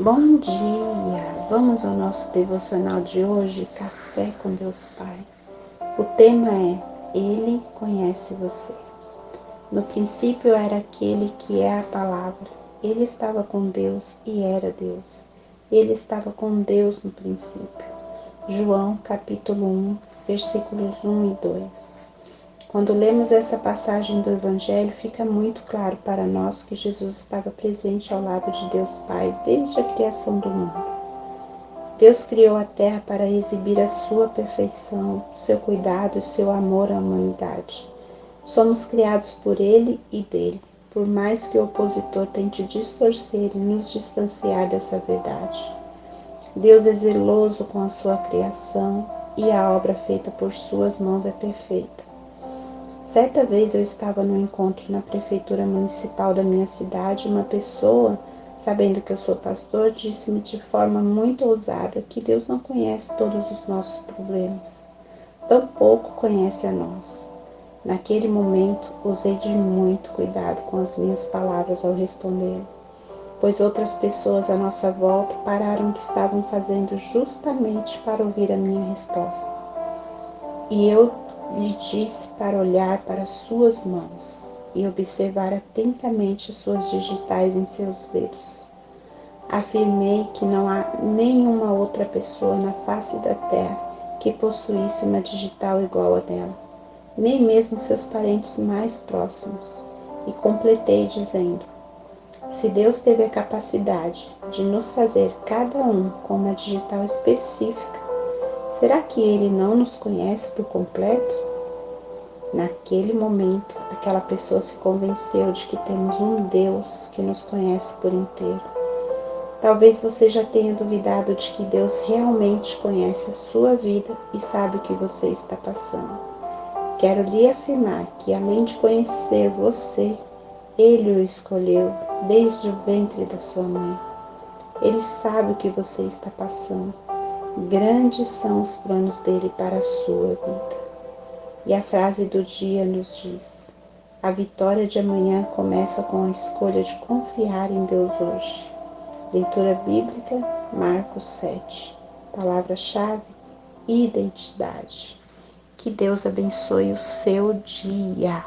Bom dia! Vamos ao nosso devocional de hoje, Café com Deus Pai. O tema é Ele conhece você. No princípio era aquele que é a palavra. Ele estava com Deus e era Deus. Ele estava com Deus no princípio. João capítulo 1, versículos 1 e 2. Quando lemos essa passagem do Evangelho, fica muito claro para nós que Jesus estava presente ao lado de Deus Pai desde a criação do mundo. Deus criou a terra para exibir a sua perfeição, seu cuidado e seu amor à humanidade. Somos criados por Ele e dele, por mais que o opositor tente distorcer e nos distanciar dessa verdade. Deus é zeloso com a sua criação e a obra feita por suas mãos é perfeita. Certa vez eu estava no encontro na prefeitura municipal da minha cidade uma pessoa, sabendo que eu sou pastor, disse-me de forma muito ousada que Deus não conhece todos os nossos problemas, tampouco conhece a nós. Naquele momento, usei de muito cuidado com as minhas palavras ao responder, pois outras pessoas à nossa volta pararam o que estavam fazendo justamente para ouvir a minha resposta. E eu lhe disse para olhar para suas mãos e observar atentamente as suas digitais em seus dedos. Afirmei que não há nenhuma outra pessoa na face da terra que possuísse uma digital igual a dela, nem mesmo seus parentes mais próximos. E completei dizendo: Se Deus teve a capacidade de nos fazer cada um com uma digital específica, Será que ele não nos conhece por completo? Naquele momento, aquela pessoa se convenceu de que temos um Deus que nos conhece por inteiro. Talvez você já tenha duvidado de que Deus realmente conhece a sua vida e sabe o que você está passando. Quero lhe afirmar que, além de conhecer você, Ele o escolheu desde o ventre da sua mãe. Ele sabe o que você está passando Grandes são os planos dele para a sua vida. E a frase do dia nos diz: a vitória de amanhã começa com a escolha de confiar em Deus hoje. Leitura bíblica, Marcos 7. Palavra-chave: identidade. Que Deus abençoe o seu dia.